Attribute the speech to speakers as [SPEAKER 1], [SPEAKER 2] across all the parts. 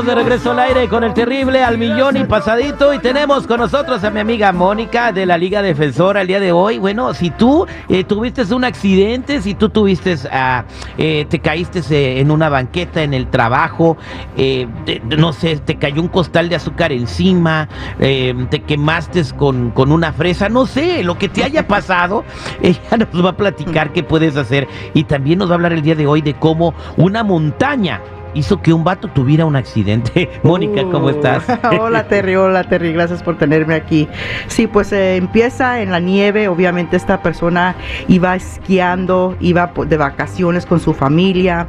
[SPEAKER 1] De regreso al aire con el terrible al millón y pasadito y tenemos con nosotros a mi amiga Mónica de la Liga Defensora el día de hoy. Bueno, si tú eh, tuviste un accidente, si tú tuviste, ah, eh, te caíste eh, en una banqueta en el trabajo, eh, no sé, te cayó un costal de azúcar encima, te quemaste con, con una fresa, no sé, lo que te haya pasado, ella nos va a platicar qué puedes hacer y también nos va a hablar el día de hoy de cómo una montaña hizo que un vato tuviera un accidente. Mónica, ¿cómo
[SPEAKER 2] Uh,
[SPEAKER 1] estás?
[SPEAKER 2] hola Terry, hola Terry, gracias por tenerme aquí. Sí, pues eh, empieza en la nieve, obviamente esta persona iba esquiando, iba de vacaciones con su familia,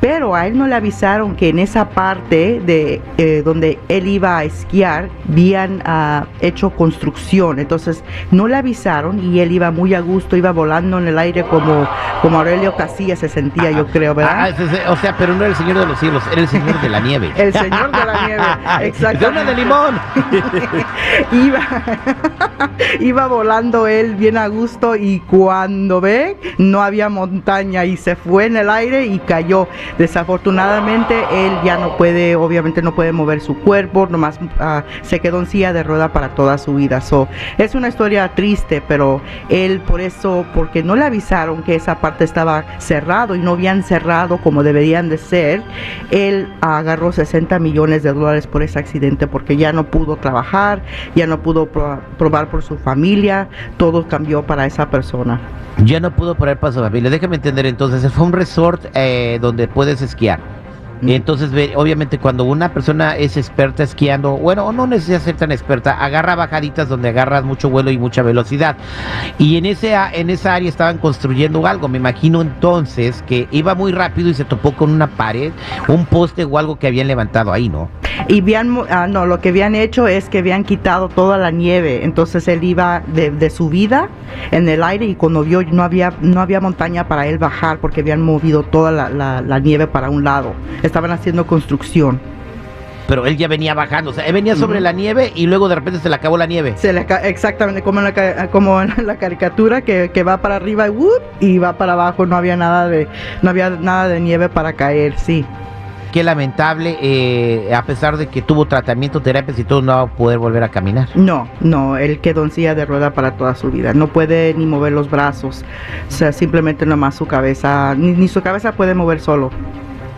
[SPEAKER 2] pero a él no le avisaron que en esa parte de eh, donde él iba a esquiar habían ah, hecho construcción, entonces no le avisaron y él iba muy a gusto, iba volando en el aire como, como Aurelio Casillas se sentía, yo creo, ¿verdad?
[SPEAKER 1] Ah, o sea, pero no era el señor de los cielos, era el señor de la nieve.
[SPEAKER 2] El señor de la nieve, exactamente.
[SPEAKER 1] De una de limón.
[SPEAKER 2] iba, iba volando él bien a gusto y cuando ve no había montaña y se fue en el aire y cayó. Desafortunadamente él ya no puede, obviamente no puede mover su cuerpo, nomás ah, se quedó en silla de rueda para toda su vida. So, es una historia triste, pero él por eso, porque no le avisaron que esa parte estaba cerrado y no habían cerrado como deberían de ser, él agarró 60 millones de dólares por ese accidente porque ya no pudo trabajar, ya no pudo pro- probar por su familia, todo cambió para esa persona.
[SPEAKER 1] Ya no pudo poner paso a familia. Déjame entender entonces, fue un resort eh, donde puedes esquiar. Entonces, obviamente, cuando una persona es experta esquiando, bueno, no necesita ser tan experta, agarra bajaditas donde agarras mucho vuelo y mucha velocidad. Y en, ese, en esa área estaban construyendo algo. Me imagino entonces que iba muy rápido y se topó con una pared, un poste o algo que habían levantado ahí, ¿no?
[SPEAKER 2] Y habían, ah, no, lo que habían hecho es que habían quitado toda la nieve, entonces él iba de, de subida en el aire y cuando vio no había, no había montaña para él bajar porque habían movido toda la, la- la nieve para un lado, estaban haciendo construcción.
[SPEAKER 1] Pero él ya venía bajando, o sea, él venía sobre la nieve y luego de repente se le acabó la nieve.
[SPEAKER 2] Se le exactamente como en la, como en la caricatura que, que va para arriba y, ¡wup! y va para abajo, no había nada de, no había nada de nieve para caer, sí.
[SPEAKER 1] Qué lamentable, eh, a pesar de que tuvo tratamiento, terapias y todo, no va a poder volver a caminar.
[SPEAKER 2] No, no, él quedó en silla de rueda para toda su vida. No puede ni mover los brazos. O sea, simplemente nomás su cabeza, ni, ni su cabeza puede mover solo.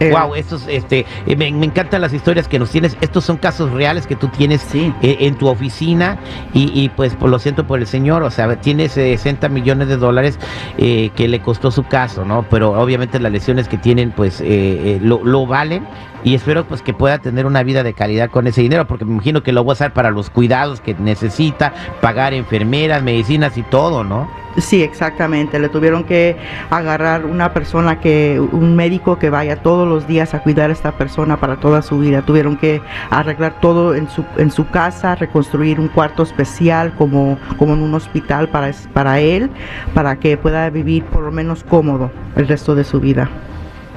[SPEAKER 2] Eh,
[SPEAKER 1] Wow, estos, este, eh, me, me encantan las historias que nos tienes. Estos son casos reales que tú tienes
[SPEAKER 2] Sí.
[SPEAKER 1] eh, en tu oficina y, y, pues, pues, lo siento por el señor, o sea, tiene 60 millones de dólares eh, que le costó su caso, ¿no? Pero obviamente las lesiones que tienen, pues, eh, eh, lo, lo valen y espero pues que pueda tener una vida de calidad con ese dinero, porque me imagino que lo va a usar para los cuidados que necesita, pagar enfermeras, medicinas y todo, ¿no?
[SPEAKER 2] Sí, exactamente. Le tuvieron que agarrar una persona que, un médico que vaya todos los días a cuidar a esta persona para toda su vida. Tuvieron que arreglar todo en su, en su casa, reconstruir un cuarto especial como, como en un hospital para, para él, para que pueda vivir por lo menos cómodo el resto de su vida.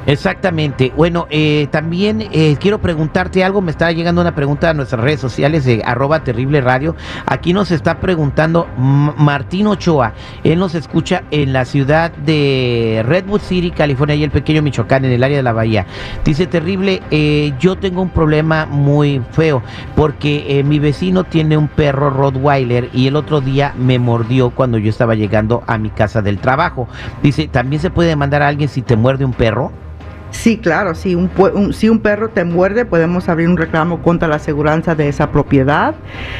[SPEAKER 1] Exactamente. Bueno, eh, también eh, quiero preguntarte algo. Me está llegando una pregunta a nuestras redes sociales de arroba terrible radio. Aquí nos está preguntando Martín Ochoa. Él nos escucha en la ciudad de Redwood City, California, y el pequeño Michoacán, en el área de la bahía. Dice terrible, eh, yo tengo un problema muy feo porque eh, mi vecino tiene un perro Rottweiler y el otro día me mordió cuando yo estaba llegando a mi casa del trabajo. Dice, ¿también se puede demandar a alguien si te muerde un perro?
[SPEAKER 2] Sí, claro, si un, un- si un perro te muerde, podemos abrir un reclamo contra la aseguranza de esa propiedad.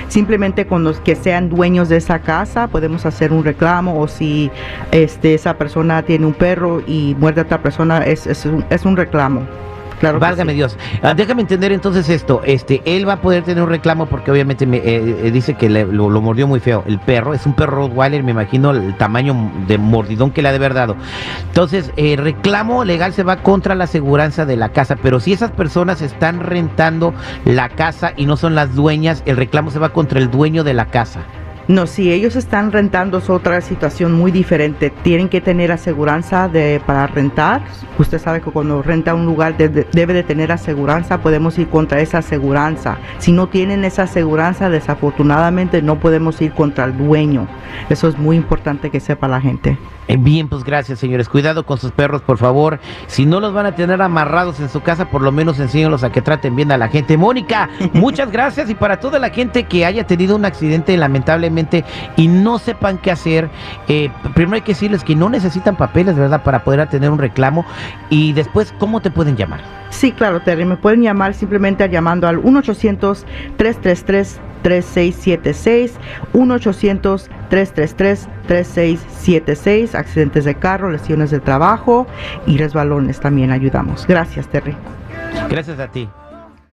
[SPEAKER 2] Simplemente con los que sean dueños de esa casa, podemos hacer un reclamo o si este, esa persona tiene un perro y muerde a otra persona, es, es, un, es un reclamo. Claro
[SPEAKER 1] Válgame
[SPEAKER 2] sí.
[SPEAKER 1] Dios. Ah, déjame entender entonces esto. Este, él va a poder tener un reclamo porque obviamente me, eh, eh, dice que le- lo, lo mordió muy feo. El perro es un perro Rottweiler, me imagino el tamaño de mordidón que le ha de haber dado. Entonces, el reclamo legal se va contra la aseguranza de la casa, pero si esas personas están rentando la casa y no son las dueñas, el reclamo se va contra el dueño de la casa.
[SPEAKER 2] No, si ellos están rentando es otra situación muy diferente. Tienen que tener aseguranza de, para rentar. Usted sabe que cuando renta un lugar de- de- debe de tener aseguranza. Podemos ir contra esa aseguranza. Si no tienen esa aseguranza, desafortunadamente no podemos ir contra el dueño. Eso es muy importante que sepa la gente.
[SPEAKER 1] Eh, Bien, pues gracias, señores. Cuidado con sus perros, por favor. Si no los van a tener amarrados en su casa, por lo menos enséñalos a que traten bien a la gente. Mónica, muchas gracias. Y para toda la gente que haya tenido un accidente, lamentablemente, y no sepan qué hacer, eh, primero hay que decirles que no necesitan papeles, ¿verdad?, para poder tener un reclamo. Y después, ¿cómo te pueden llamar?
[SPEAKER 2] Sí, claro, Terry. Me pueden llamar simplemente llamando al 1-800-333-3676. 1-800-333-3676. Accidentes de carro, lesiones de trabajo y resbalones también ayudamos. Gracias, Terry.
[SPEAKER 1] Gracias a ti.